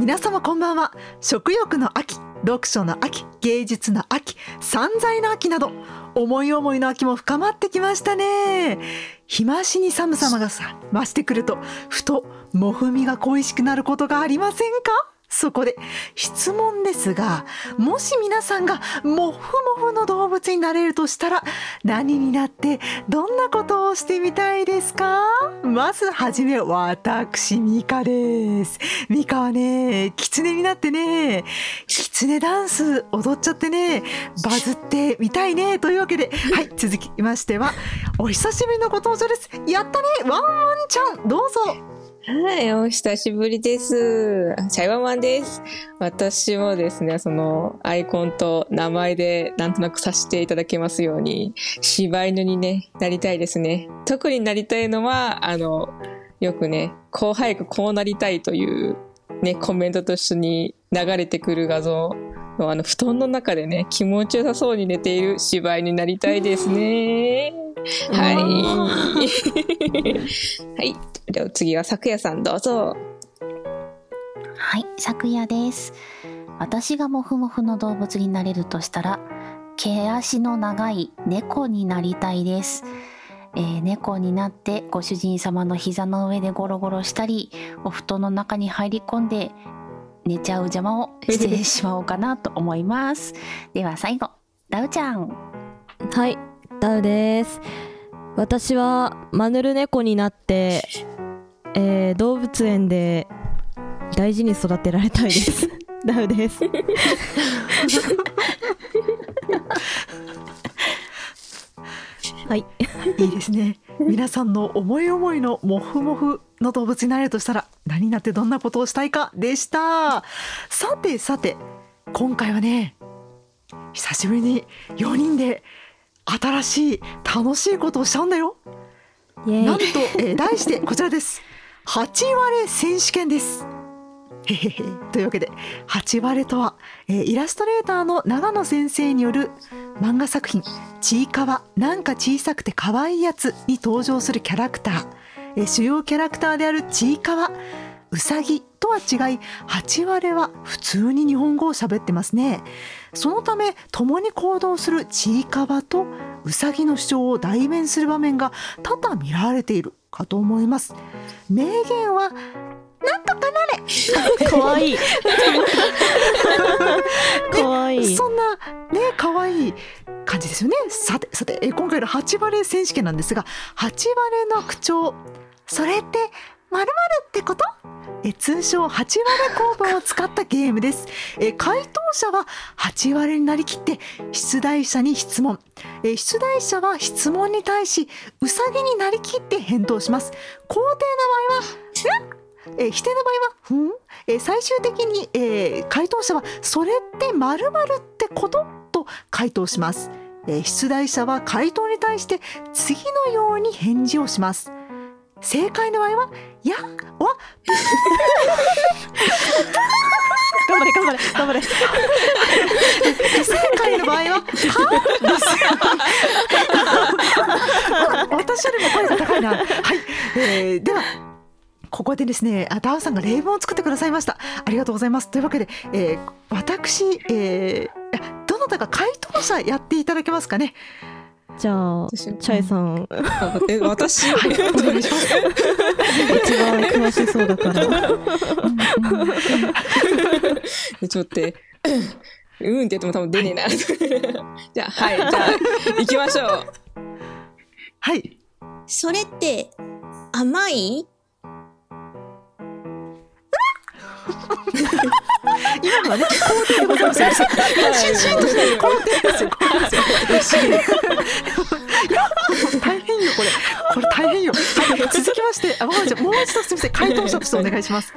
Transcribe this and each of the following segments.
皆様こんばんは。食欲の秋読書の秋芸術の秋散財の秋など思い思いの秋も深まってきましたね。日増しに寒さがさ増してくるとふともふみが恋しくなることがありませんか？そこで質問ですがもし皆さんがモフモフの動物になれるとしたら何になってどんなことをしてみたいですか？まずはじめ私ミカです。ミカはね狐になってね狐ダンス踊っちゃってねバズってみたいねというわけではい続きましてはお久しぶりのご登場です。やったね！ワンワンちゃん！どうぞ！はい、お久しぶりです。チャイワマンです。私もですね、そのアイコンと名前でなんとなくさせていただけますように、柴犬にね、なりたいですね。特になりたいのは、あの、よくね、こう早くこうなりたいというね、コメントと一緒に流れてくる画像のあの布団の中でね、気持ちよさそうに寝ている柴犬になりたいですね。はい。はい。では次は昨夜さんどうぞ。はい、昨夜です。私がモフモフの動物になれるとしたら、毛足の長い猫になりたいです。えー、猫になってご主人様の膝の上でゴロゴロしたり、お布団の中に入り込んで寝ちゃう邪魔をしてしまおうかなと思います。では最後、ダウちゃん。はい、ダウです。私はマヌル猫になって、えー、動物園で大事に育てられたいです。ダウです。はい、いいですね。皆さんの思い思いのモフモフの動物になれるとしたら何になってどんなことをしたいかでした。さてさて、今回はね、久しぶりに4人で新しい楽しいことをしちゃうんだよ。なんと、えー、題してこちらです。八割選手権です。へへへというわけで八割とは、えー、イラストレーターの長野先生による漫画作品「ちいかわなんか小さくて可愛いやつ」に登場するキャラクター、えー、主要キャラクターであるちいかわうさぎとは違い八割は普通に日本語を喋ってますね。そのため共に行動するちいかわとうさぎの主張を代弁する場面が多々見られているかと思います。名言はなんとかなれ。可愛い。可愛いそんなね可愛い感じですよね。さてさて今回の八バレ選手権なんですが八バレの口調それってまるってこと？え通称八割工房を使ったゲームです。え回答者は八割になりきって出題者に質問。え出題者は質問に対しうさぎになりきって返答します。肯定の場合はえ否定の場合は「ふん?」え最終的に、え、回答者は「それってまるってこと?」と回答します、え出題者は回答に対して次のように返事をします。正解の場合は「や」は頑張れ頑張れ頑張れ。不正解の場合は「は」です私よりも声が高いな。はい、えー、ではここでですねダウさんが例文を作ってくださいました。ありがとうございます。というわけで、えー、私、えー、どなたか回答者やっていただけますかねじゃあ、チャイさん。え、私、はい、お願いします。一番詳しそうだから。ちょっとうんって言っても多分出ねえな。じゃあ、はい、じゃあ、行きましょう。はい。それって、甘い？今のはね、肯定でございますよ。シンシンとして肯定ですよ。大変よ、これ。これ大変よ。はい、続きまして、あ、もう一度すみません、回答者としてお願いします。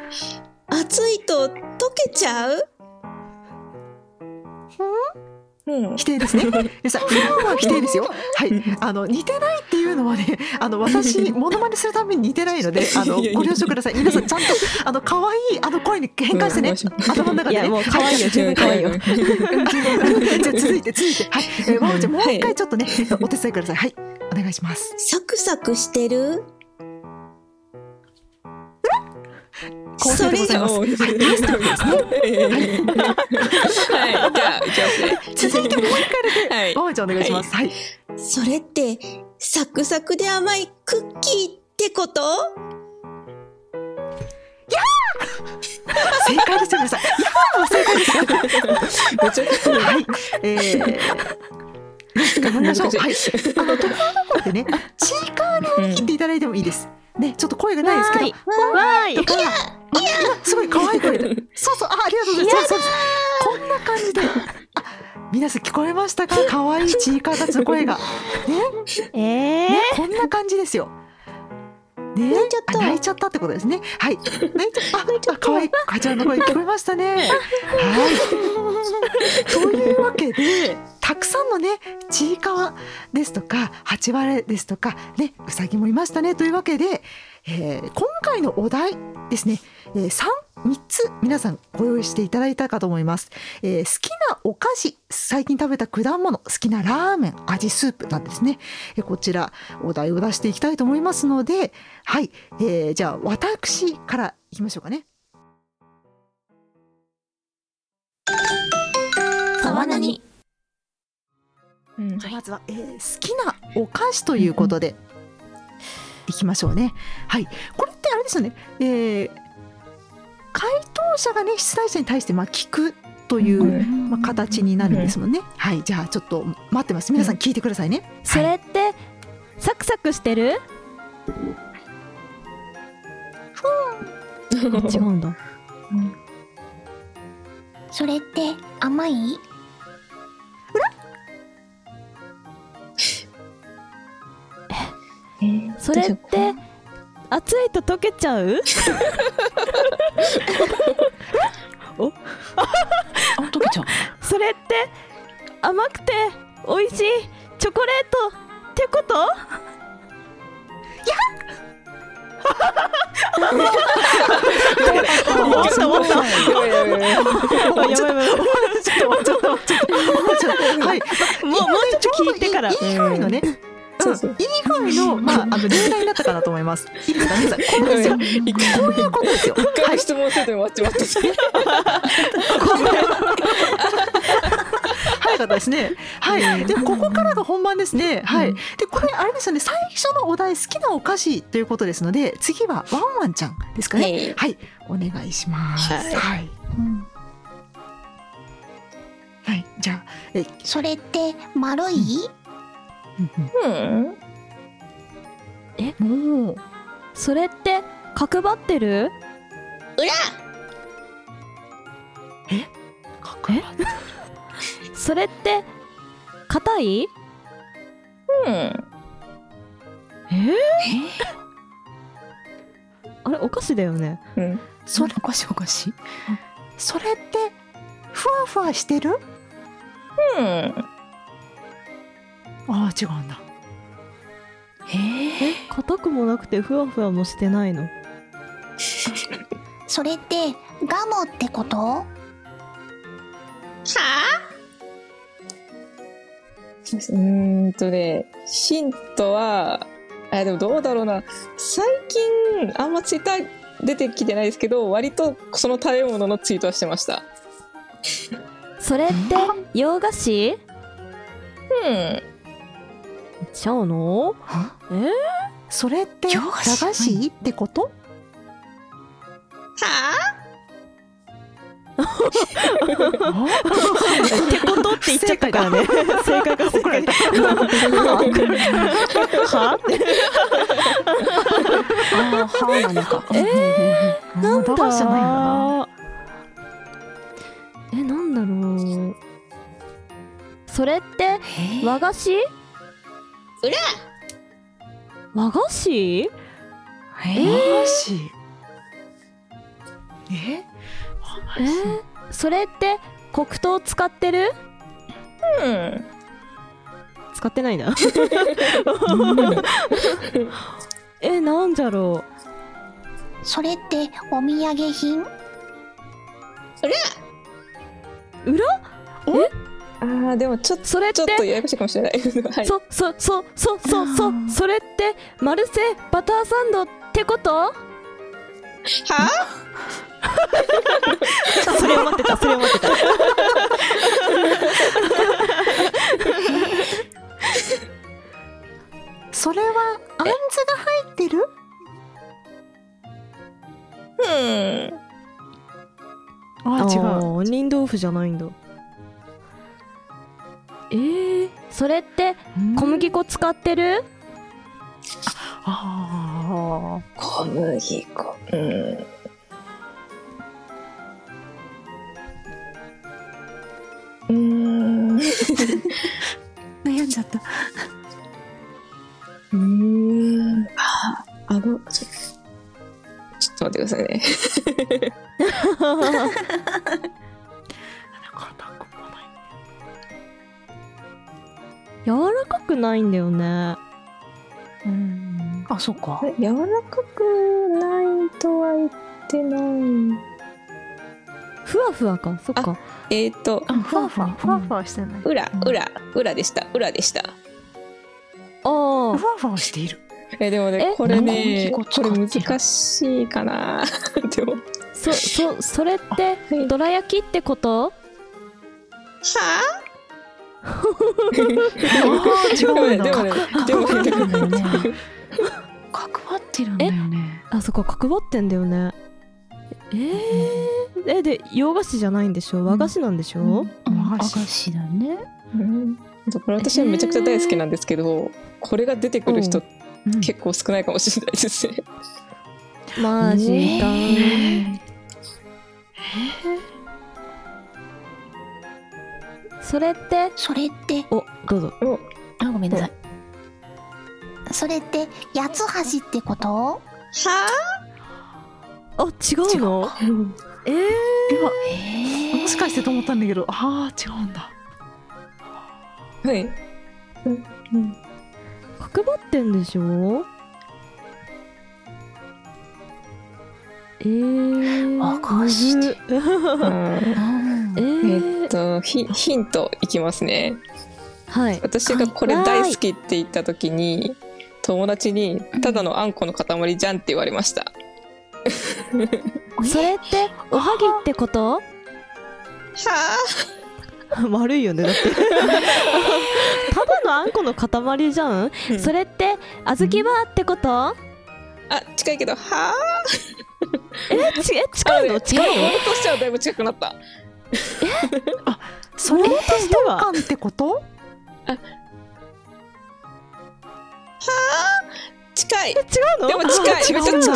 暑いと溶けちゃう？うん、否定ですね。で さ、不安は否定ですよ。はい、あの似てないっていうのはね、あの私モノマネするために似てないので、あのご了承ください。皆さんちゃんとあの可愛いあの声に変換してね、頭の中でね。もう可愛いよ、十分可愛いよ。じゃ続いて続いて、はい、えー、まおちゃんもう一回ちょっとね、お手伝いください。はい、お願いします。サクサクしてる？こちらでございます。おーはい、ラストですね。はい、じゃあ、いきますね。続いてもう一回だけ、はいワンちゃんお願いします。はい。それって、サクサクで甘いクッキーってこと？正解ですよ、皆さん。いや正解ですちゃ はい。えー。頑張りましょう。はい。あの、ところどころでね、チーカーに切っていただいてもいいです。ね、ちょっと声がないですけど。わーいとか、あすごい可愛い声で。そうそう、あ、ありがとうございます。こんな感じで。あ、皆さん聞こえましたか？可愛いチーカーたちの声が。ね、えーね、こんな感じですよ。ね、泣いちゃったあ泣いちゃったってことですね。はい。泣いちゃった。あ、可愛いかちゃんの声聞こえましたね。はい。というわけで、たくさんのね、ちいかわですとか、八割ですとか、ね、うさぎもいましたね。というわけで、えー今回のお題ですね、えー、3、3つ皆さんご用意していただいたかと思います。えー好きなお菓子、最近食べた果物、好きなラーメン、味スープなんですね。えーこちら、お題を出していきたいと思いますので、はい、えーじゃあ私からいきましょうかね。沢なにうんまずは、えー好きなお菓子ということで、いきましょうね。はい。これってあれですよね。えー回答者がね、出題者に対してまあ聞くという、まあ、形になるんですもんね。はい。じゃあちょっと待ってます。皆さん聞いてくださいね。それってサクサクしてる？あ 違うんだ。それって甘い？それって熱いと溶けちゃう？あ、溶けちゃう。それって甘くて美味しいチョコレートってこと？思っ？た思ったちょっと、ちょっと、ちょっと、ちょっと、はい。もうもうちょっと聞いてから。そうそううんいい具合の、まあ、あの、例題になったかなと思います。いいですか、皆さん。こういうことですよ。一はい。回質問せずに終わっちまった。早かったですね。はい。で、ここからが本番ですね。はい。で、これ、あれですよね。最初のお題、好きなお菓子ということですので、次はワンワンちゃんですかね。はい。お願いします。はいはい。はい。じゃあ、え、それって丸いうん。もう、それって角張ってる？かっこいい。それって硬い？うん。え？あれお菓子だよねうん。それ、おかしいおかしい。それって、ふわふわしてる？うん。ああ、違うんだ。え？硬くもなくてふわふわもしてないの？それってガムってこと？はうーんとね、ヒントは、あ、でもどうだろうな。最近、あんまツイッター出てきてないですけど、割とその食べ物のツイートはしてました。それって洋菓子？うん。ちゃうの？えそれって、駄洋菓子？菓子？ってこと？ってことって言っちゃったからね。正解が正怒られ。は？ああはなのかえなん駄菓子じゃない。えなんだろう？それって和菓子？和菓子？和菓子。え？えー。それって黒糖使ってる？うん。使ってないな。えなんじゃろそれってお土産品？う裏？ああ、でもちょっと、それってちょっとややこしいかもしれない。はい。そそそそそそそれってマルセバターサンドってこと？は？それを待ってたそれを待ってた。それはあんずが入ってる？うん。あ違う。う杏仁豆腐じゃないんだえー、それって小麦粉使ってる？あ小麦粉。うん。うーん。悩んじゃったーん。あ、あの、ちょちょっと待ってくださいね。柔らかくないんだよね。うん。あそっか。柔らかくないとは言ってない。ふわふわか。そっか。えっ、ー、と、あふわふわ。ふわふわ。してない。裏、裏、裏でした。裏でした。ああふわふわしている。えでもねえこれねこれ難しいかな。でも。はそそそれってはい。どら焼きってこと？あ？ー違うんだでもねでもねでもね角張ってるんだよね。あそっか角張ってんだよね。えー、えで洋菓子じゃないんでしょ？和菓子なんでしょ、うん。和菓子だね。うん。だから私はめちゃくちゃ大好きなんですけど、これが出てくる人うん。結構少ないかもしれないですね。マジか、それって？それって、おどうぞ。あ、ごめんなさい。それって、八つ橋ってこと？はあ？違うの？えー、今もしかしてと思ったんだけど。ああ違うんだ。はい。角張ってんでしょ？えー、和菓子ってむずうんうん えー、えっとヒヒントいきますね。はい。私がこれ大好きって言った時に友達にただのあんこの塊じゃんって言われました。それっておはぎってこと？は 悪いよねだって。ただのあんこの塊じゃん、うん。それって小豆バーってこと？あ。あ近いけどはえちえ近いの？近いの？俺としてはだいぶ近くなった。それってしては羊羹ってこと？近い。違うの？でも近い。近く近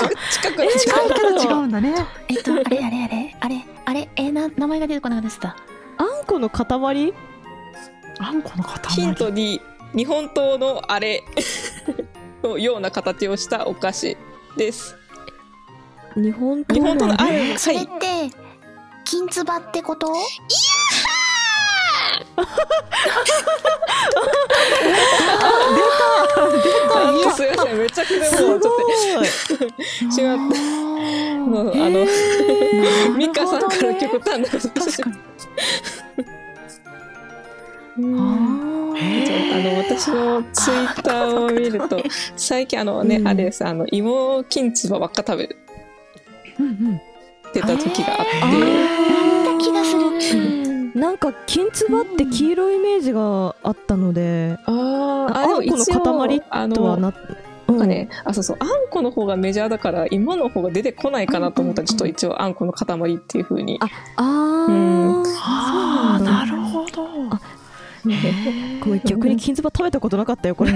くえ近いけど違う。うんだねえっと、あれあれあれあれあれえな名前が出てこなかったですた。あんこの塊？あんこの塊ヒントに日本刀のあれのような形をしたお菓子です。日本日本刀のあえれ、はそれっい。て、金つばってこと？あのすいません、めちゃくちゃもうちょっと。違った。もうあの、ミカさんから極端なこと確かに。うん。あの私のツイッターを見ると最近あのね、うん。あれです。あの芋きんつばばっか食べうんうんてた時があって、なんだ気がする。なんか金つばって黄色いイメージがあったので、あーああでもあんこの塊あのとはななん。かね、あそうそうあんこの方がメジャーだから芋の方が出てこないかなと思ったらちょっと一応あんこの塊っていう風に、ああうん。ーあーなるほど。あごめん逆に金つば食べたことなかったよこれ、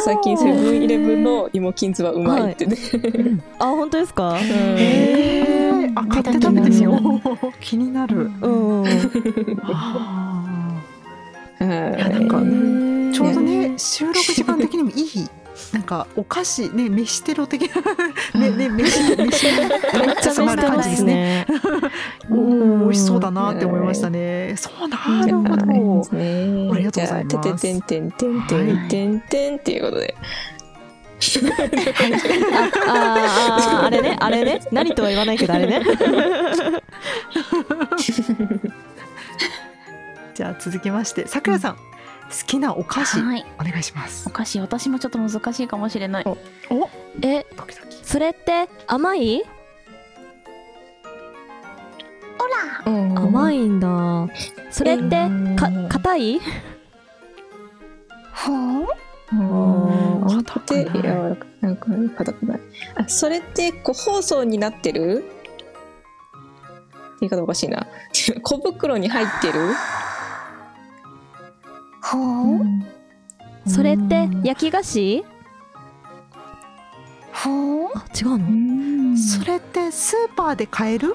最近セブンイレブンの芋きんつばうまいってね、あ本当ですか、うん。へー。あ買って食べてみよう。気になる。うん、あはいーいやなんかー。ちょうどね収録時間的にもいいなんかお菓子ね飯テロ的なねね飯飯めっちゃ重なる感じですね。うん美味しそうだなって思いましたねねそうなるほどねありがとうございますてててんてんてんてんてんてんっていうことで。ああーあれねあれね何とは言わないけどあれねじゃあ続きましてさくらさん好きなお菓子、はい、お願いします。お菓子私もちょっと難しいかもしれない。おお？えドキドキ。それって甘い？ほら、甘いんだ。それってか硬い？はあ硬くない。やなんか硬くない。あそれって個包装になってる？言い方おかしいな。小袋に入ってる？はあそれって焼き菓子？はう？あ違うの？それってスーパーで買える？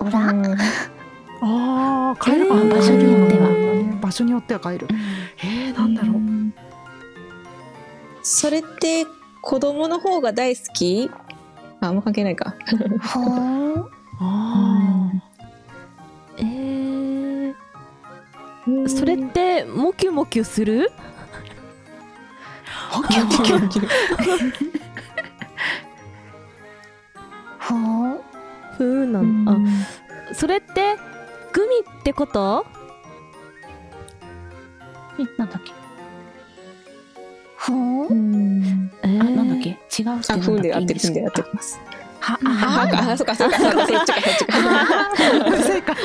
おら、ああ買えるか。な、場所によっては。場所によっては買える、う、えー、なんだろう、う、それって子供の方が大好き？あんま関係ないか。は あ、あんそれってモキュモキュする？モキュモキュ。ふキふうなのあそれってグミってこと？えなんだっけ？ふあえー、あなんだっけ？違うってなんだっけあふんでやってふんでやってます。母が、あ、そっか、そっか、そっか、そっちか、そっちか。正解。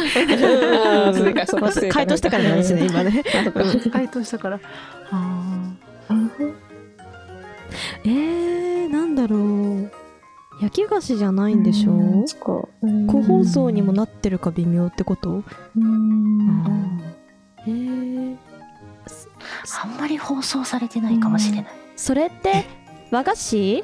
正解、そっか。回答したからなん。ですね、今ね。回答したから。えー、なんだろう。焼き菓子じゃないんでしょ？う個包装にもなってるか微妙ってこと？っん。へえー、あんまり包装されてないかもしれない。それって和菓子？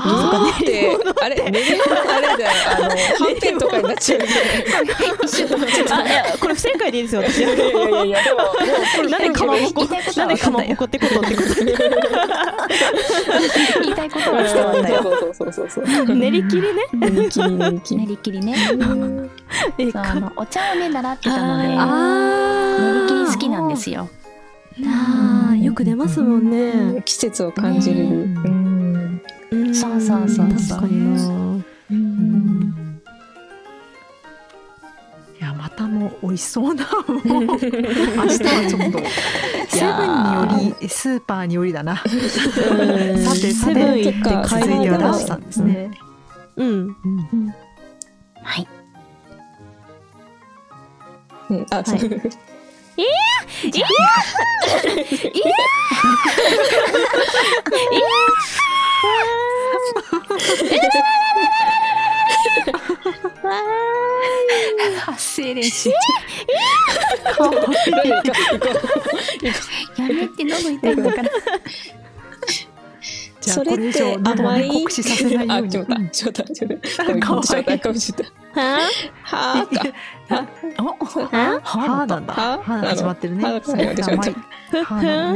ないのかなね。あれ、メレあれだよ、あの、とかになっちゃう、これ不正解でいいですよ、私。いやいやいや、でも、なんでかまぼこ、なんでかまぼこってことってこと。言いたいことは伝わんない。練り切りね。練り切りね。そうあのお茶をね習ってたので練り切り好きなんですよ。あよく出ますもんね、季節を感じる、そうそうそうそう。確かに、いやまたも美味しそうな明日はちょっと。セブンによりスーパーによりだな。さてさてって続いには出したんですね。うん、うん。うん、はい、うん、あ、はい、いやいやいやいや。発声練習。やめて喉痛いんだから。じゃあこれ以上甘い酷使させないように。あ、ちょっとちょっとちょっと。かわいい。いい。はあ。はあ。はあ。はあなんだ。始まってるね。はい。はあ。はあ。はあ。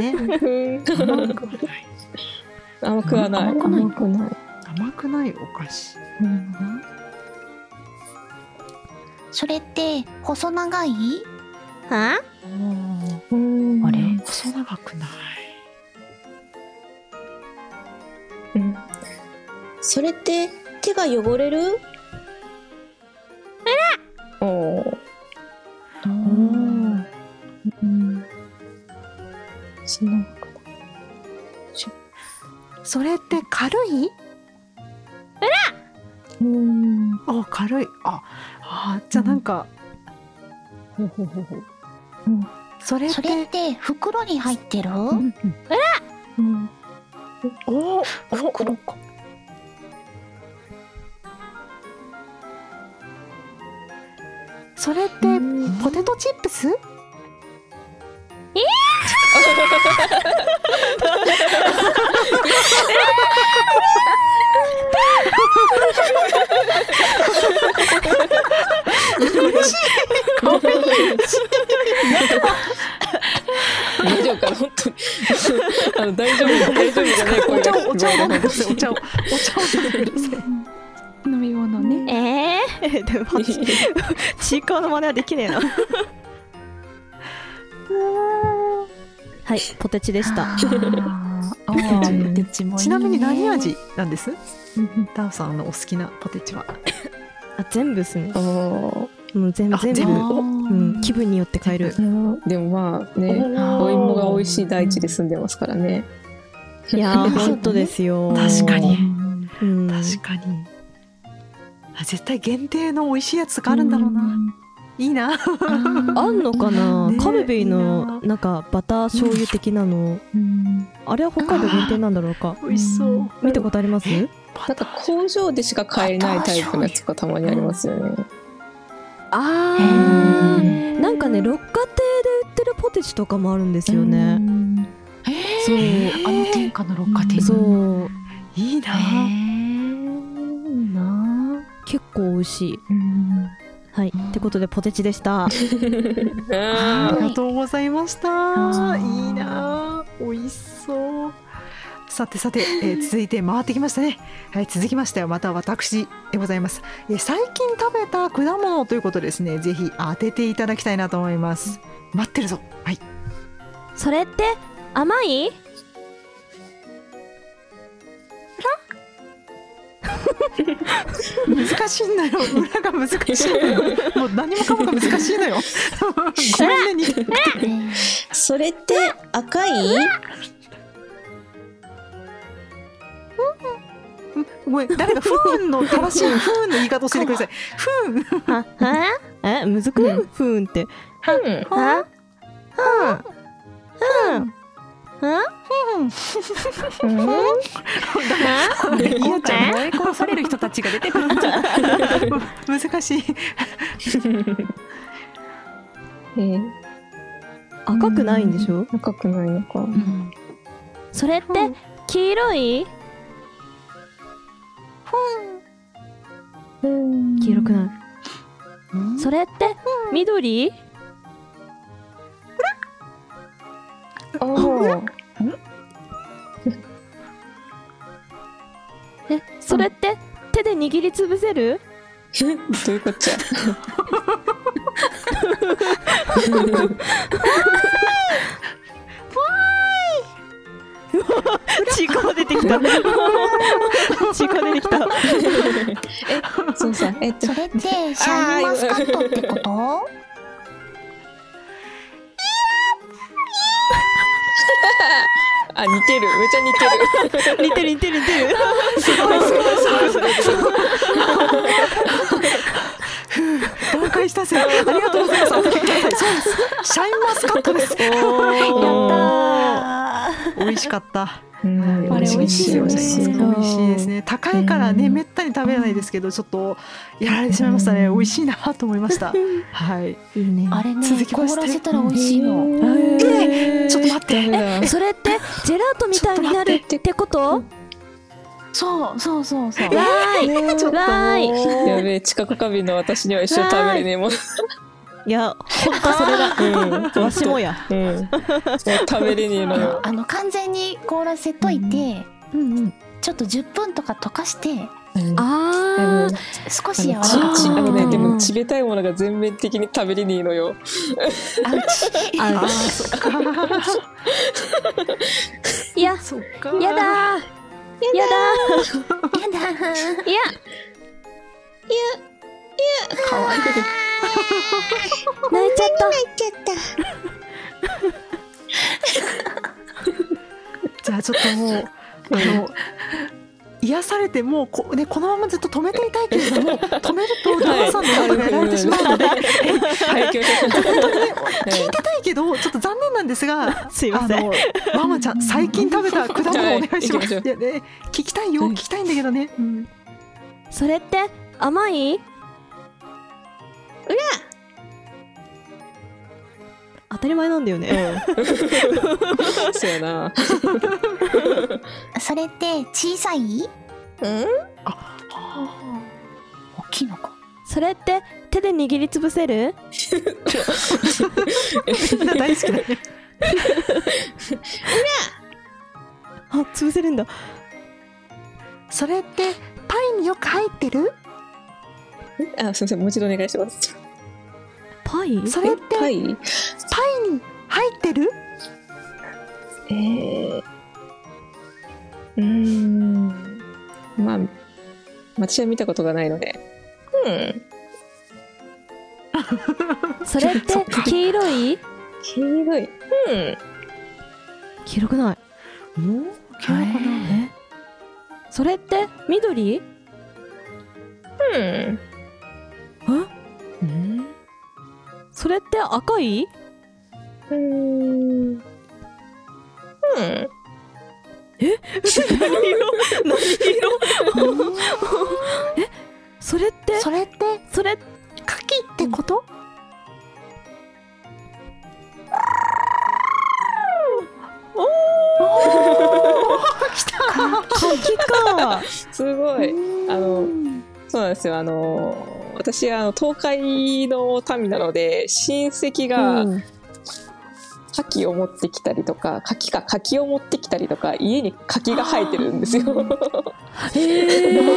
甘くはない。甘くない。甘くないお菓子。うん、それって細長い？は？あ？あれ？細長くない。うん。それって手が汚れる？あら。おお。うん。その。それって軽い？うらうん。あ軽い。ああじゃあなんか、うん、ほうほうほうほう、ん、それって？袋に入ってる、うんう、裏、うん、おお袋か。それってポテトチップス？いや嬉しい。大丈夫かな本当に。あの大丈夫大丈夫じゃない声が。お茶を飲んで。お茶をお茶を飲ください。飲み物ね。ええー。でもチーカーの真似はできねえな。はいポテチでした。ちなみに何味なんです？ダウさんのお好きなポテチは。あ全部っすね。おもう全部全部。気分によって変える。ーでもまあねおお芋が美味しい大地で住んでますからね。いやー本当ですよ。確かに。うん。確かに。あ絶対限定の美味しいやつとかあるんだろうな、いいな。あんのかな、ねカルビーのな。んかバター醤油的なの、あれは北海道限定なんだろうか？美味しそう。見たことあります？えなんか工場でしか買えないタイプのやつがたまにありますよね。あへー。なんかね六花亭で売ってるポテチとかもあるんですよね。そう。あの天下の六花亭。そう。いいな、いいな。結構美味しい。うんはい。ってことでポテチでした。ありがとうございました、はいいいな美味しそう。さてさて、えー 続いて回ってきましたね。はい続きましてはまた私でございます、えー最近食べた果物ということでですね。ぜひ当てていただきたいなと思います。待ってるぞ。はい。それって甘い？難しいんだよ。裏が難しいのよ。もう何もかもが難しいのよ。ごめんねにそれって赤い？ごめん誰か不運の正しい不運の言い方を教えてください。不運は？は？えむずく？ないふーんって。うん。は？は？うん。はいやちゃん燃え殺される人たちが出て。くるんじゃ難しいえー赤くないんでしょ？赤くない。のかそれって黄色い？黄色くない。それって緑？あー。えそれって手で握りつぶせる？どういうこっちゃ？チーコ出てきた。チーコ出てきた。そうさえっとそれってシャインマスカットってこと？あ似てる。めっちゃ似てる。似てる似てる似てる。挽回したぜありがとうございますすシャインマスカットですお美味しかったう。んあれ美味しいよね。美味しいですね。高いからねめったに食べれないですけどちょっとやられてしまいましたね。美味しいなと思いました。はい。あれね続きまして。凍らせたら美味しいの。えちょっと待って。ダメだそれってジェラートみたいになるって。こと？そうそうそうそう。わーい。ちょっと。わーい。やべえ知覚過敏の私には一生食べれねえもんいやほんとそれだ。うん。わしもや。うん。食べれねえのよ。あの完全に凍らせといて、うんうん。ちょっと10分とか溶かしてああの少し柔らあのちかくあのねでうんもちべたいものが全面的に食べれねえのよ。あうちー。ああそっか。いやそっか。やだー。やだやだー。いやかわいい泣いちゃった。入っちゃった。じゃあちょっともうあの癒されてもうこ,、ね、このままずっと止めていたいけれども止めるとダンさんの方がやられてしまうので、はい。行きましょう本当に聞い。てたい。けどちょっと残念なんですがすい。ませんあのママちゃん最近食べた果物お願い。します。はい。い。やね聞きたい。よ聞きたい。んだけどね。うんそれって甘い。当たり前なんだよね、うん。そうやな。それって小さい？うん？大きいのか。それって手で握りつぶせる？大好きだね。あ潰せるんだ。それってパイによく入ってる？あ、すみません。もう一度お願いします。パイ？それってパイ？はい。に入ってる？えー、うーん。まあ、私は見たことがないので。うん。それって黄色い？黄色い。うん。黄色くない？おー黄色かなえ？それって緑？うん。え？それって赤い？うーん。うん。何色？何色？え？それって？それって？それ？カキってこと？おー！来た。柿か。すごい。あの、そうなんですよ。あの、私、あの、東海の民なので、親戚がうん。牡蠣を持ってきたりとか、牡蠣か柿を持ってきたりとか、家に柿が生えてるんですよ。へえ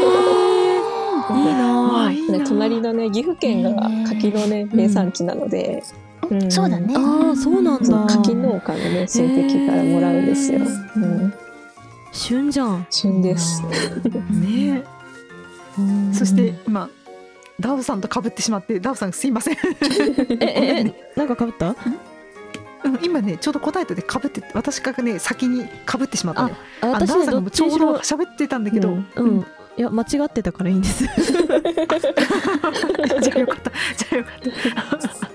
いい隣のね、岐阜県が柿のね、名産地なので、うん。そうだね。ああそうなんだ。柿農家のね、親戚からもらうんですよ。へうん、旬じゃん。旬です。ね。えそして今ダウさんと被ってしまってダウさんすいません。えええ なんかかぶった？うん今ねちょうど答えてて被って私がね先に被ってしまったのよ。ああ私ねさんがもうちょうど喋ってたんだけど、うん。うん。いや間違ってたからいいんです。じゃあよかった。じゃあよかった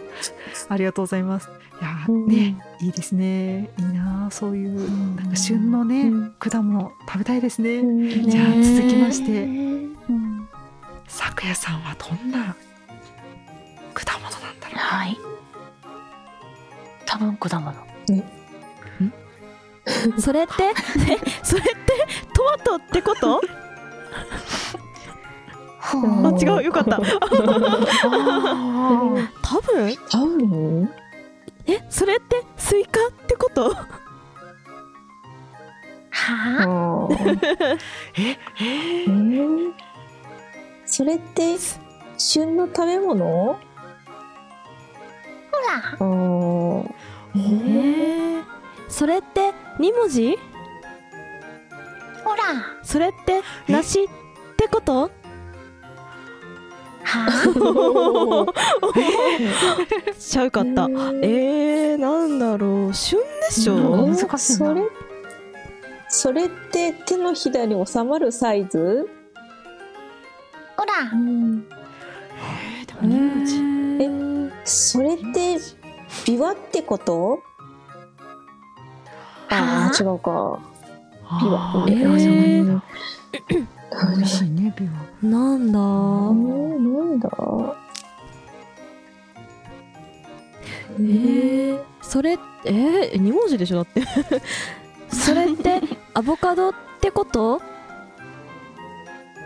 ありがとうございます。いやーねいいですね。いいなあそういうなんか旬のね、うん。果物食べたいですね、うん。じゃあね続きまして。うん。咲夜さんはどんな果物なんだろはい。多分果物。それって？え それって？トマトってこと？あ違うよかった。多分多分えそれってスイカってこと？はあ？ええ えー？それって旬の食べ物？ほら。えー、それって2文字？ほら。それって梨ってこと？は ちゃうかった。えー、なんだろう。旬でしうんょ難しいな。それそれって手のひらに収まるサイズ、ほら。うん、えーそれってビワってこと？あ。あ違うか。ビワ。あーえー美味しいねビワなんだ。なんだ？えー、それえー、2文字でしょだって。それってアボカドってこと？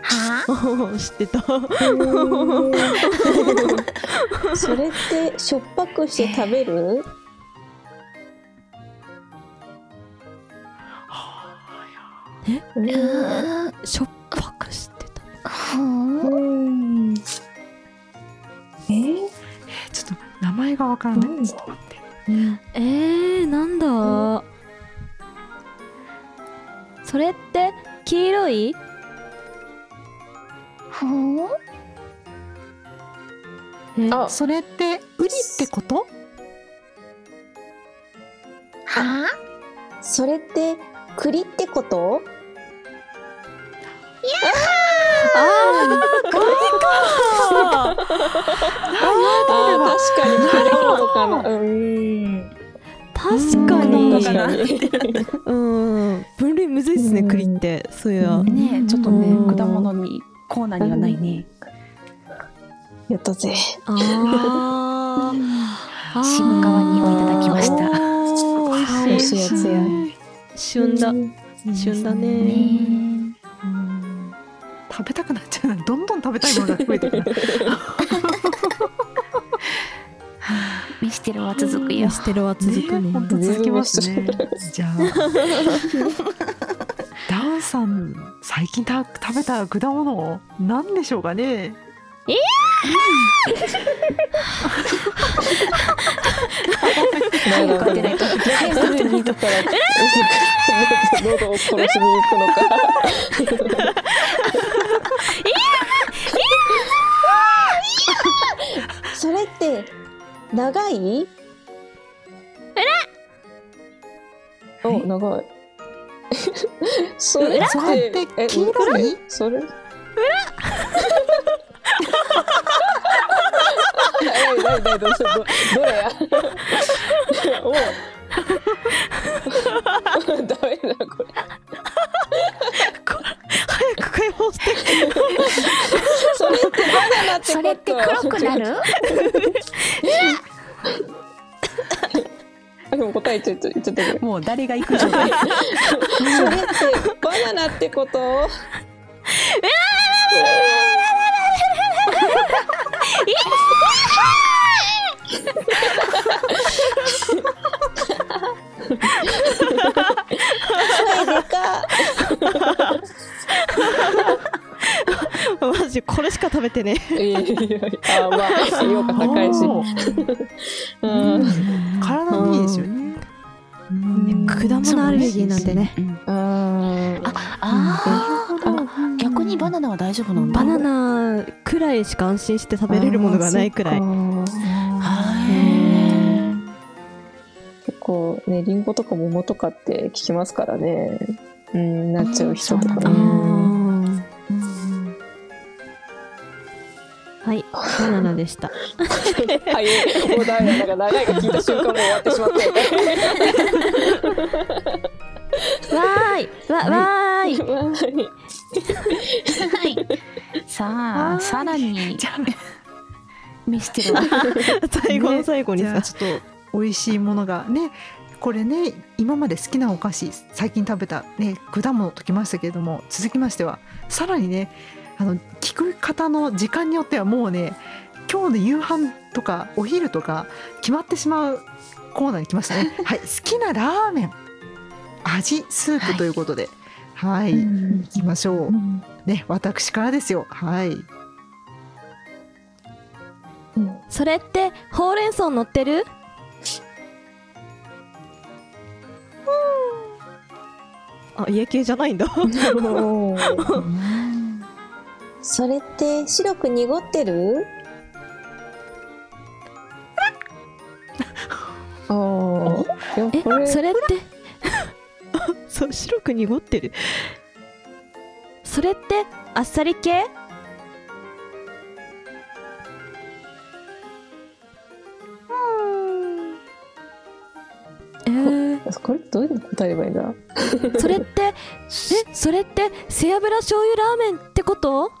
は 知ってた。うんそれってしょっぱくして食べる？うん。うしょっぱくしてた。ふん。うんえー？えーちょっと名前がわからない。うん。ちょっと待ってえー、なんだ、それって黄色い？ふん。え？あそれってウリってこと？はそれって栗ってこと？あああ確かに。栗ほどかなうん。確かに。確かに。うん分類むずいっすね栗ってそういやねちょっとね果物に。コーナーに。はないね。やったぜああ渋皮煮をいただきましたおー美味しいやつや旬だ旬だねね食べたくなっちゃう。などんどん食べたいものが増えてくる。ミステルは続くよ。ステロは続くね。本当続きますね。じゃあ。ダウウさん最近た食べた果物なんでしょうかね？なるほどね。自ら喉を殺しに行くのか。それって長い？お、長い。それそれってえ黄色い？それ？裏？何何何どどどれや？お。ダメだこれ。それってバナナってこと？それって黒くなる？あでも答え言っちゃ言っちゃったけど。もう誰が行くじゃない？それってバナナってこと？声でかマジこれしか食べてねいやいやいやあまあ栄養価高いし。うん。体にいいですよね。果物アレルギーなんてね。うん。あー。あ逆にバナナは大丈夫なんだ。バナナくらいしか安心して食べれるものがないくらい。あーへ結構ねリンゴとか桃とかって聞きますからね。うんなっちゃう人とかね。ーはいバナナでしたはい、もうダメだ。なんか長いが聞いた瞬間もう終わってしまって。わーいわわーいはい。さあ、さらにじゃあミステロ。最後の最後にさちょっと美味しいものがねこれね今まで好きなお菓子最近食べた、ね、果物ときましたけれども続きましてはさらにねあの聞く方の時間によってはもうね今日の夕飯とかお昼とか決まってしまうコーナーに来ましたね。はい、好きなラーメン味スープということで、はい、行きましょう。ね、私からですよ。はい。それってほうれん草乗ってる？あ家系じゃないんだ。それって白く濁ってる？あー。いやえそれって？そう白く濁ってる。それってあっさり系？えー、これどういうの答えればいいんだ？それって えそれって背脂醤油ラーメンってこと？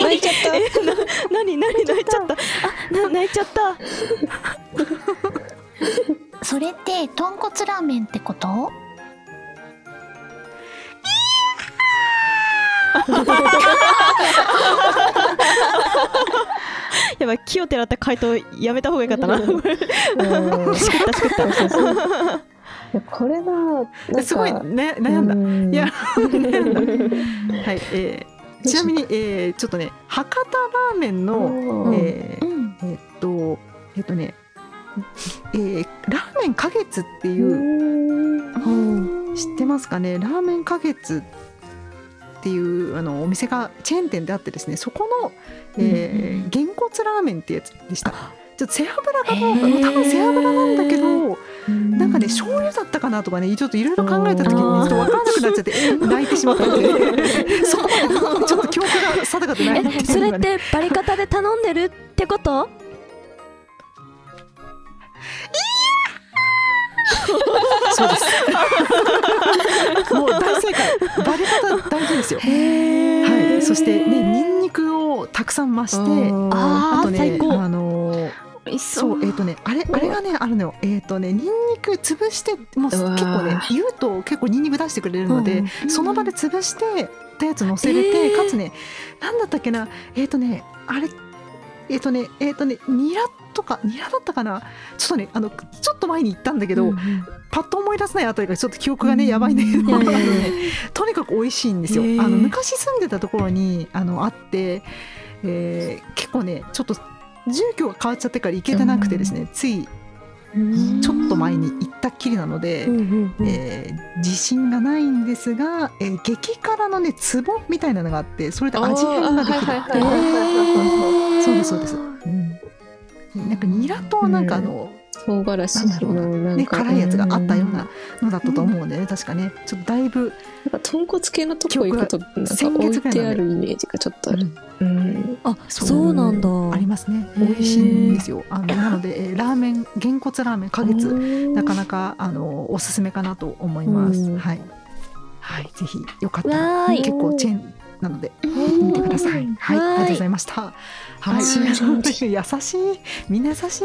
泣いちゃった。えな何何泣いちゃったあな泣いちゃったそれって豚骨ラーメンってこと？やばい気をてらった回答やめた方がよかったな。しくうん。ったしくったいやこれな、なんかすごい、ね、悩んだ。うん。いや はい、えー、ちなみに、えー、ちょっとね博多ラーメンの、うん。えーうん。えーっとえーっとね、えー、ラーメン花月っていうう知ってますかね？ラーメン花月っていうあのお店がチェーン店であってですねそこの、えー、げん。こつラーメンってやつでした。ちょっと背脂かどうか多分背脂なんだけどなんかね醤油だったかなとかねちょっといろいろ考えた時にねちょっと分からなくなっちゃってえ 泣いてしまったんで。そこまでちょっと記憶が定かでないえそれってバリカタで頼んでるってこと？そうです。もう大正解。バリ方大事ですよ。はい。そしてねニンニクをたくさん増してあとねあのーそ。そう。うえっ、とねあれあれがねあるのよ。えっ、とねニンニク潰してもう結構ね言うと結構ニンニク出してくれるので、その場で潰してたやつ乗せれて、えー。かつねなんだったっけな。えっ、とねあれえっ、とねえっ、とねニラとかニラだったかな？ちょっとねあのちょっと前に行ったんだけど、パッと思い出せないあたりがちょっと記憶がねやばいん。だけど、いやいやいや。とにかく美味しいんですよ。あの昔住んでたところにあのあって、えー結構ねちょっと住居が変わっちゃってから行けてなくてですね、ついちょっと前に行ったっきりなので、えー自信がないんですが、えー激辛のね壺みたいなのがあってそれで味変ができる。そうですそうです、うん、なんかニラとなんかあの、唐辛子のなんね、か、辛いやつがあったよううんなのだったと思うんでね、確かね。ちょっとだいぶ、なんか豚骨系のとこ行くとなんか先置いてあるイメージがちょっとある。うん。あそうなんだ。ありますね。美味しいんですよ。あのなので、えーラーメンげんこつラーメン花月なかななかあのおすすめかなと思います、うん。はい。はいぜひよかったら結構チェーンなので見てください。はい、ありがとうございました。はい、優しい、みん。な優しい。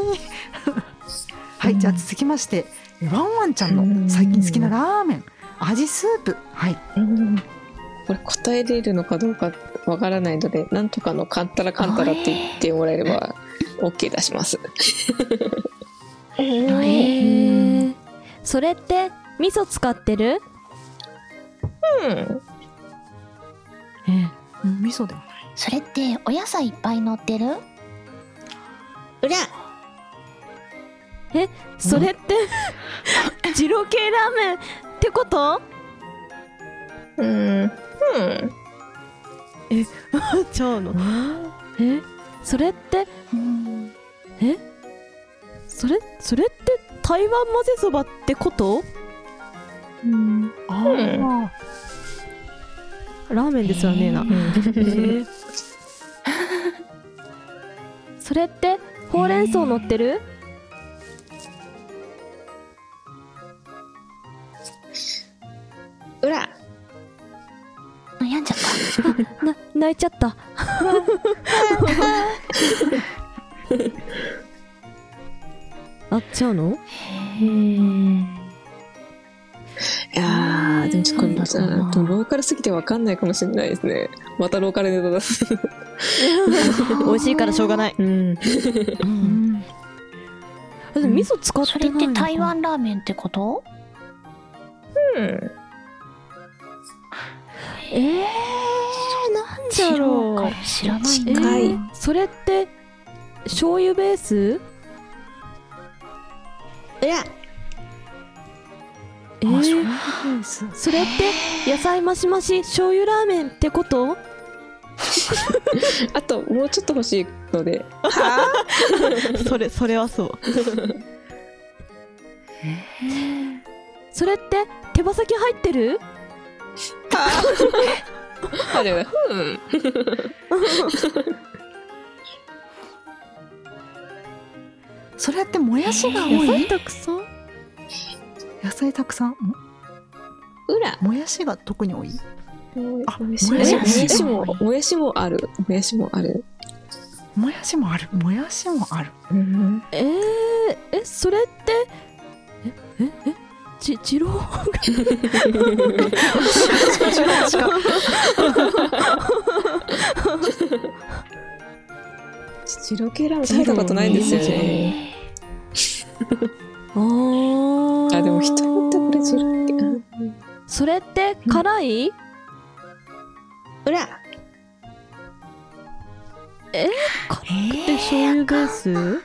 はい、じゃあ続きまして、ワンワンちゃんの最近好きなラーメン、味スープ。はい、うん。これ答えれるのかどうかわからないので、なんとかのかんたらかんたらって言ってもらえれば OK 出します。へー。それって味噌使ってる？うん。えうん味噌でもない。それってお野菜いっぱい乗ってる？裏それって二郎系ラーメンってこと？うん。うん。ちゃうの。えそれって？うん。え？それそれって台湾混ぜそばってこと？うん。あラーメンですよねえな、うん。えー。それってほうれん草乗ってる？裏。悩んじゃった。な泣いちゃった。あ違うの？いやー、でもちょっとローカルすぎてわかんないかもしれないですね。またローカルネタ出す。美味しいからしょうがない、うん。うん、あでも味噌使ってそれっないの？かて台湾ラーメンってこと？うん。えー、なんじゃろう。か知らないえー、それって醤油ベース？裏えあ、醤ー、油ベース。それって野菜増し増し醤油ラーメンってこと？あと、もうちょっと欲しいので。それそれはそう。それって手羽先入ってる？あ、でもね、うん。それってもやしが多野菜い。たくさん？野菜たくさん、も裏。もやしが特に多い？あもやしもやしももやしも、もやしもある。もやしもある。もやしもある。もやしもある。うん。えー、えそれって？えええ？ち二郎白系ラーメン食べたことないんですよね。あーあ、でも人によってこれ白系。うんそれって辛い、裏。辛くて醤油ベース？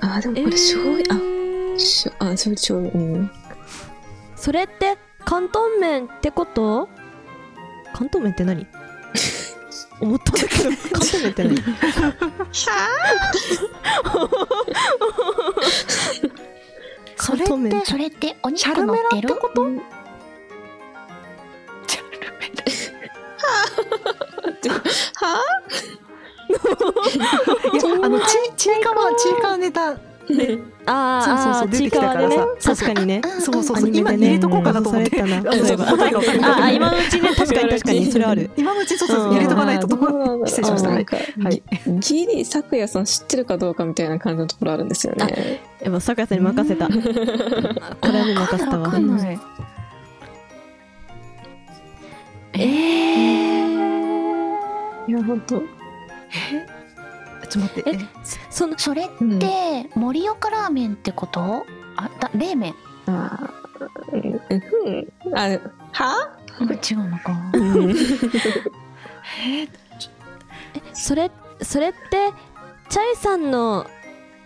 あ、でもこれ醤油、あ、あ、そう醤油、うん。それって広東麺ってこと？広東麺って何？思ったんだけど広東麺って何？それっ広東麺て？それってお肉ルメラって乗ってること？チャルメラ。は いやあのちちいかわちいかわネタ あーあーそうそうそう出てきたからさ。確かにね。そうそうそうね。今入れとこうかなと思って。うあ今のうちね 確かに確かに。それはある。今のうちちょっと入れとかないとと思って失礼しました。はい。なんか、はい。ギリ咲夜さん知ってるかどうかみたいな感じのところあるんですよね。やっぱ咲夜さんに任せたこれはもう任せたわわかんないえー、いや本当えちょっと待って。えそのそれって盛岡ラーメンってこと？あだ冷麺？あーうんうんあは？違うのか。うん。えそれそれってチャイさんの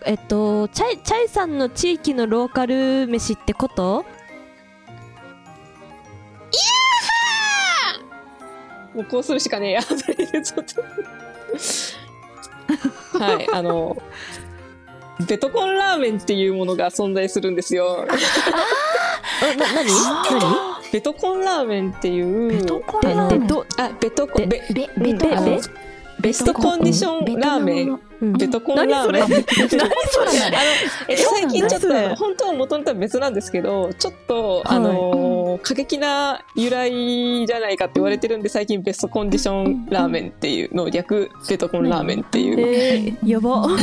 えっとチャイチャイさんの地域のローカル飯ってこと？もうこうするしかねえや。ちょっと はいあのベトコンラーメンっていうものが存在するんですよ。あな何何ベトコンラーメンっていうベトコンでラーメン。でどあベトコンベべうんベトコンベストコンディションラーメン。うんベトコンラーメン。何それ？あのえ最近ちょっと本当は元々は別なんですけどちょっと、あのー過激な由来じゃないかって言われてるんで最近ベストコンディションラーメンっていうのを略ベトコンラーメンっていう、えー、やば。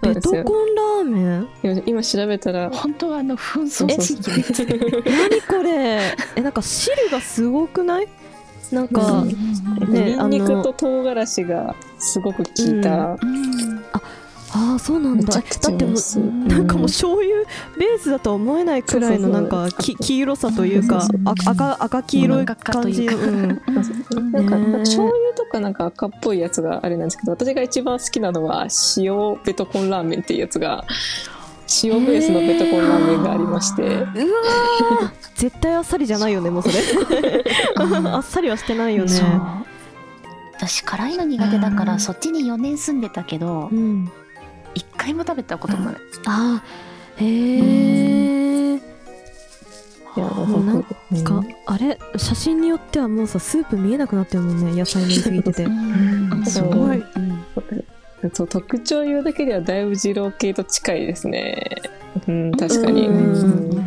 ベトコンラーメン？今今調べたら。本当はあの紛争地域。何これ？えなんか汁がすごくない？なんか、うんねニンニクと唐辛子がすごく効いた、うん。ああそうなんだ。だってもなんかもう醤油ベースだとは思えないくらいのなんかき黄色さというかそうそうあ赤赤黄色い感じ。なんか醤油とかなんか赤っぽいやつがあれなんですけど私が一番好きなのは塩ベトコンラーメンっていうやつが塩ベースのベトコンラーメンがありまして、うわー。絶対あっさりじゃないよねもうそれ。あっさりはしてないよね。私辛いの苦手だかうん。らそっちに4年住んでたけどうん。一回も食べたこともない。あー。へえいやもうなんうん。かあれ？写真によってはもうさスープ見えなくなってるもんね野菜のりすぎてて。うん。すごいそう特徴言うだけではだいぶ二郎系と近いですね。うん、確かに。うん。うん。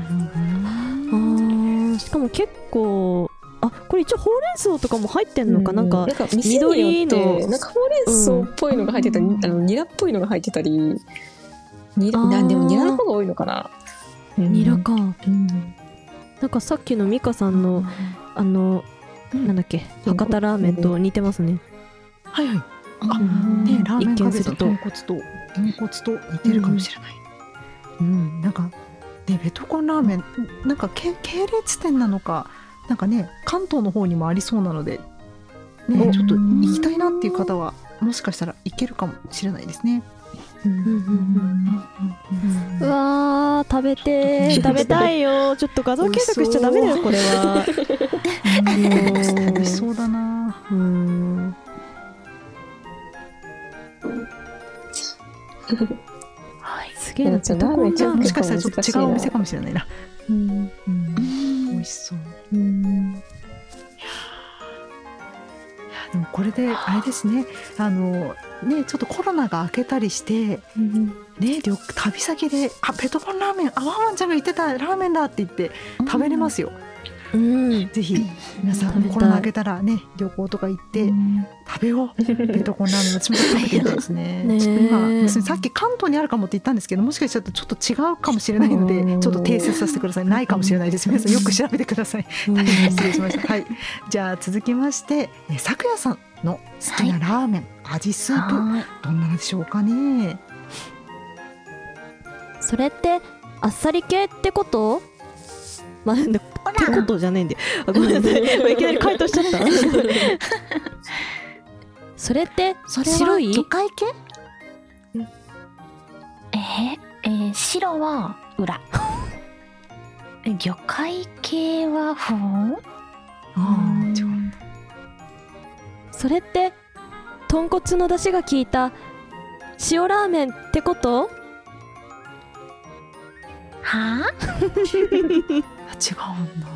あーしかも結構あこれ一応ほうれん草とかも入ってんのか、なんかなんか緑の。なんかほうれん草っぽいのが入ってたり、あのニラっぽいのが入ってたり、ニラなんでもニラの方が多いのかな。うん。ニラか、うん。なんかさっきのミカさんのあの、なんだっけ？博多ラーメンと似てますね、はいはいあねラーメン一見カレーとすると豚骨と豚骨と似てるかもしれない。うん、なんかねベトコンラーメンなんか系系列店なのかなんかね関東の方にもありそうなのでねおちょっと行きたいなっていう方はもしかしたら行けるかもしれないですね。うん。うん。うんうわー食べてー。食べたいよ。ちょっと画像検索しちゃダメだよこれは。美味しそうだな。うんはい。すげえなじゃあベトコンラーメンもしかしたらちょっと違うお店かもしれないな。うん。美味しそう。うんでもこれであ。れですね。あのねちょっとコロナが明けたりしてね旅旅先で「あベトコンラーメンあワンワンちゃんが言ってたラーメンだ」って言って食べれますよ、うんぜひ皆さんコロナ明けたらね旅行とか行って食べよう。ベトコンラーメン私も食べてみたいですね。ねえ。ちょっと今さっき関東にあるかもって言ったんですけどもしかしたらちょっと違うかもしれないのでうんちょっと訂正させてください。ないかもしれないです。皆さんよく調べてください。大変失礼しました。はい。じゃあ続きまして、えさくやさんの好きなラーメン、味スープはい。どんなのでしょうかね？それってあっさり系ってこと？まあ、ってことじゃないんで。あごめんなさい。いきなり回答しちゃった。それってそれは白い？魚介系？えーえー白は裏。え魚介系はふん。ああ、違う。それって豚骨の出汁が効いた塩ラーメンってこと？はああ？違うんだ。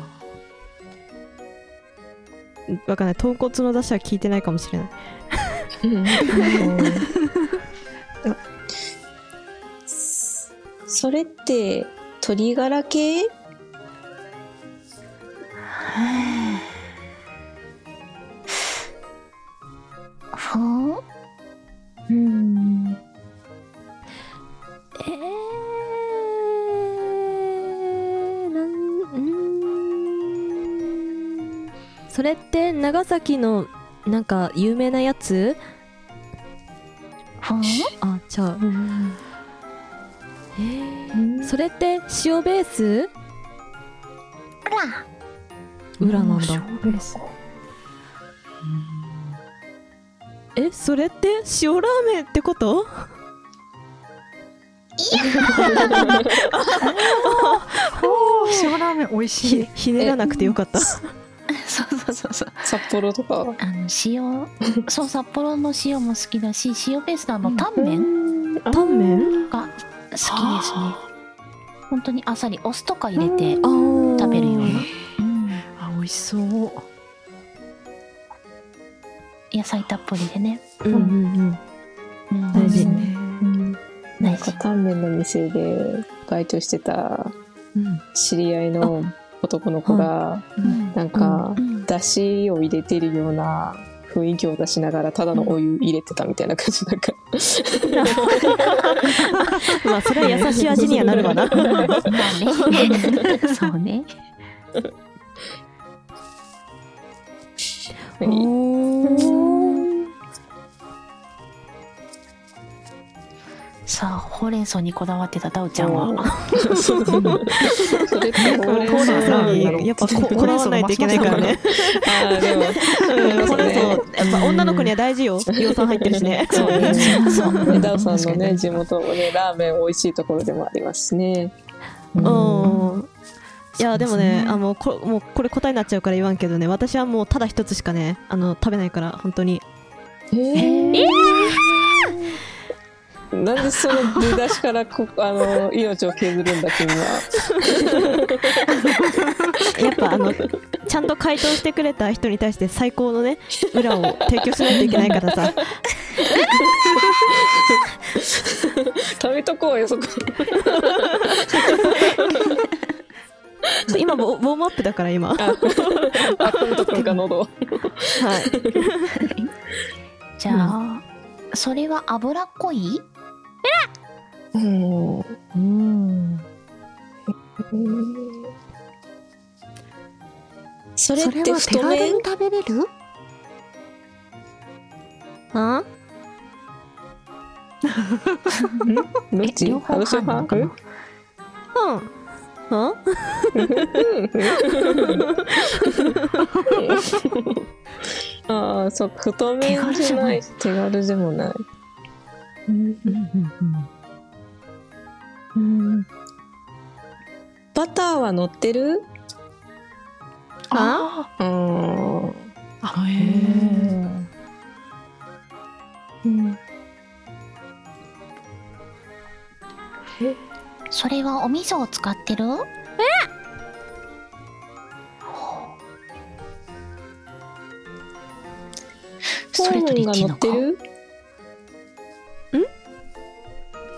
わかんない。豚骨の出汁は効いてないかもしれない。あ それって鶏ガラ系？ふん。うんれって長崎のなんか有名なやつ？ふんあじゃあ。えー、それって塩ベース？ほら裏なんだ。小ベース。えそれって塩ラーメンってこと？おー塩ラーメン美味しひい。ひねらなくてよかったそうそう。札幌とか。あの塩そう札幌の塩も好きだし塩ベースのあのタンメン？タンメン？が好きですね。本当にあっさりお酢とか入れて食べるような、うん、あ美味しそう。野菜たっぷりでね、うんうんうん。うん、大事。ねうん。なんかタンメンの店でバイトしてたうん。知り合いの男の子が、うん。なんかう、んだしを入れてるような雰囲気を出しながら、ただのお湯入れてたみたいな感じ、なんか、まあそれは優しい味にはなるわな。まあね。そうさあほうれん草にこだわってたダウちゃんは？ほうれんほう草れん草にやっぱここだわらないといけないからね。ああ、でも、うんほうれん草やっぱ女の子には大事よ。葉酸入ってるしね。そうね。そうね。ダウさんのね、地元もね、ラーメン美味しいところでもありますしね。うん。いやでもねね。あのこもうこれ答えになっちゃうから言わんけどね。私はもうただ一つしかねあの食べないから本当に。えーなんでその出だしからこ あの命を削るんだ君は。やっぱあのちゃんと回答してくれた人に対して最高のね裏を提供しないといけないからさ食べとこうよそこ。今ウォウォームアップだから今はいあ、あこんとくんか喉。じゃあ、それは脂っこい？うん。うんそれって太麺？軽に食べれるあ？どっち？え両方半うん。あああ、そう、太麺じゃない。手軽でもない。うんバターは乗ってる？あ。うん。ーあへえ。それはお味噌を使ってる？ストレートコーンがでいいのか？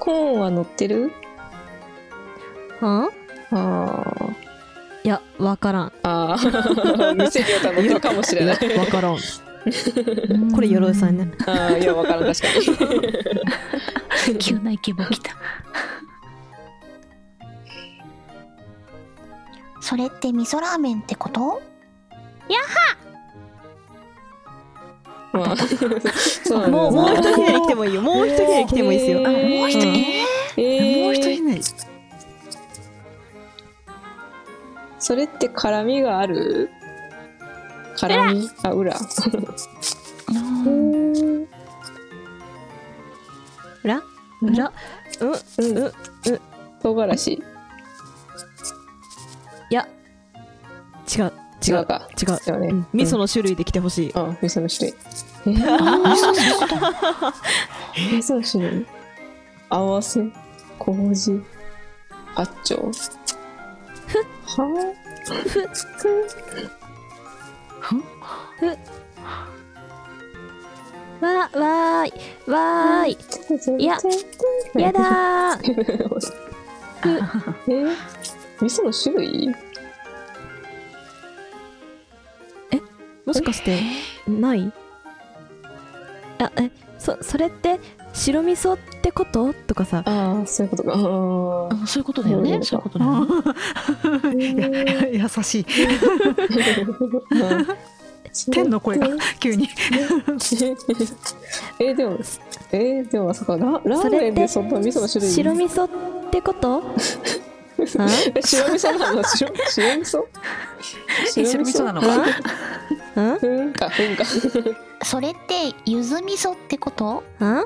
コーンは乗ってる？ああいやわからんあ。ああ。店によっては乗ってるかもしれない。わからん これ鎧さんねああ、いや、わからん、確かに。急なイケボ来たそれって味噌ラーメンってこと？まあ、そうもうもう一ひねり来てもいいよ。もう一ひねり来てもいいですよ。あえー。もう一人、うんええー。もう一人ねそれって辛みがある？辛み？あ、裏。裏？裏？うん。うん。うん。唐辛子。いや。違う。違う。か。違う。だよね。うん。味噌の種類で来てほしい。うん。あ、味噌の種類。えー、あ味噌そうい？うこと味噌の種類合わせ麹あっちょはわわーいわーいいややだえ味噌の種類えもしかしてないあえそそれって白味噌ってこと？とかさ。ああ、そういうことか。あそういうことだよね。そういうことだよね。優しい。う ん天の声が急に。えでもえでもあそこララーメンでそんな味噌の種類？白味噌ってこと？え 白味噌なの？白白味噌？え白味噌なのか？うん？ふんかふんか。それってゆず味噌ってこと？うん？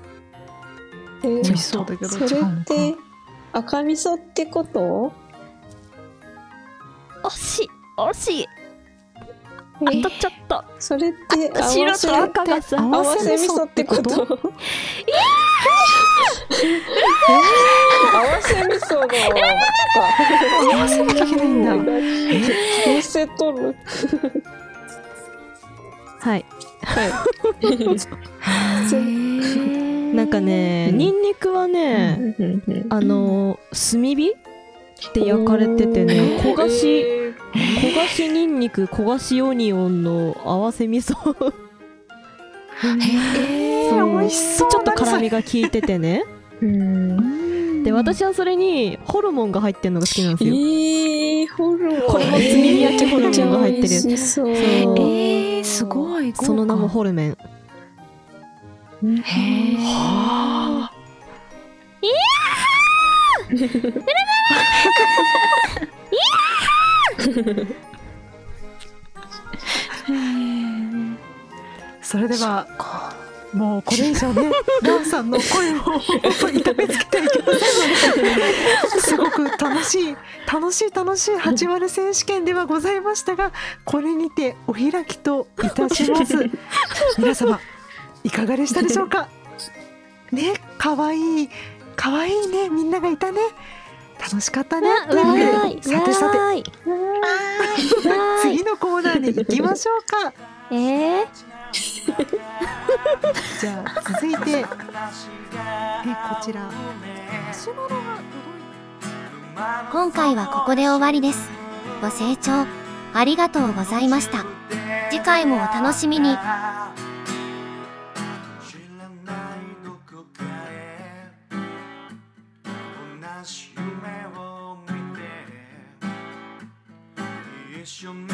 え美味しそうだけどそれって赤味噌ってこと？惜しい惜しい。あとちょっとそれって合白と赤がさ合合わせ味噌ってこと？合わせ味噌の合わせなきゃいけないんだ見せとるはい。はい。なんかねニンニクはねあの炭火で焼かれててね焦がし焦がしニンニク焦がしオニオンの合わせ味噌。えそう。ー、美味しそう。ちょっと辛何みが効いててね。うんで私はそれにホルモンが入ってるのが好きなんですよ。いいホルモン。これも炭火焼きホルモンが入ってる。美味しそう。えー、すごい。その名もホルメン。へー。はあ それではもうこれ以上ね ランさんの声を痛めつけてはいけませんのですごく楽しい楽しい楽しい八割選手権ではございましたがこれにてお開きといたします。皆様いかがでしたでしょうか？ね可愛い可愛いねみんながいたね。楽しかったね。さてさて。次のコーナーに行きましょうか。えー、じゃあ続いてえこちら今回はここで終わりです。ご清聴ありがとうございました。次回もお楽しみに。一緒に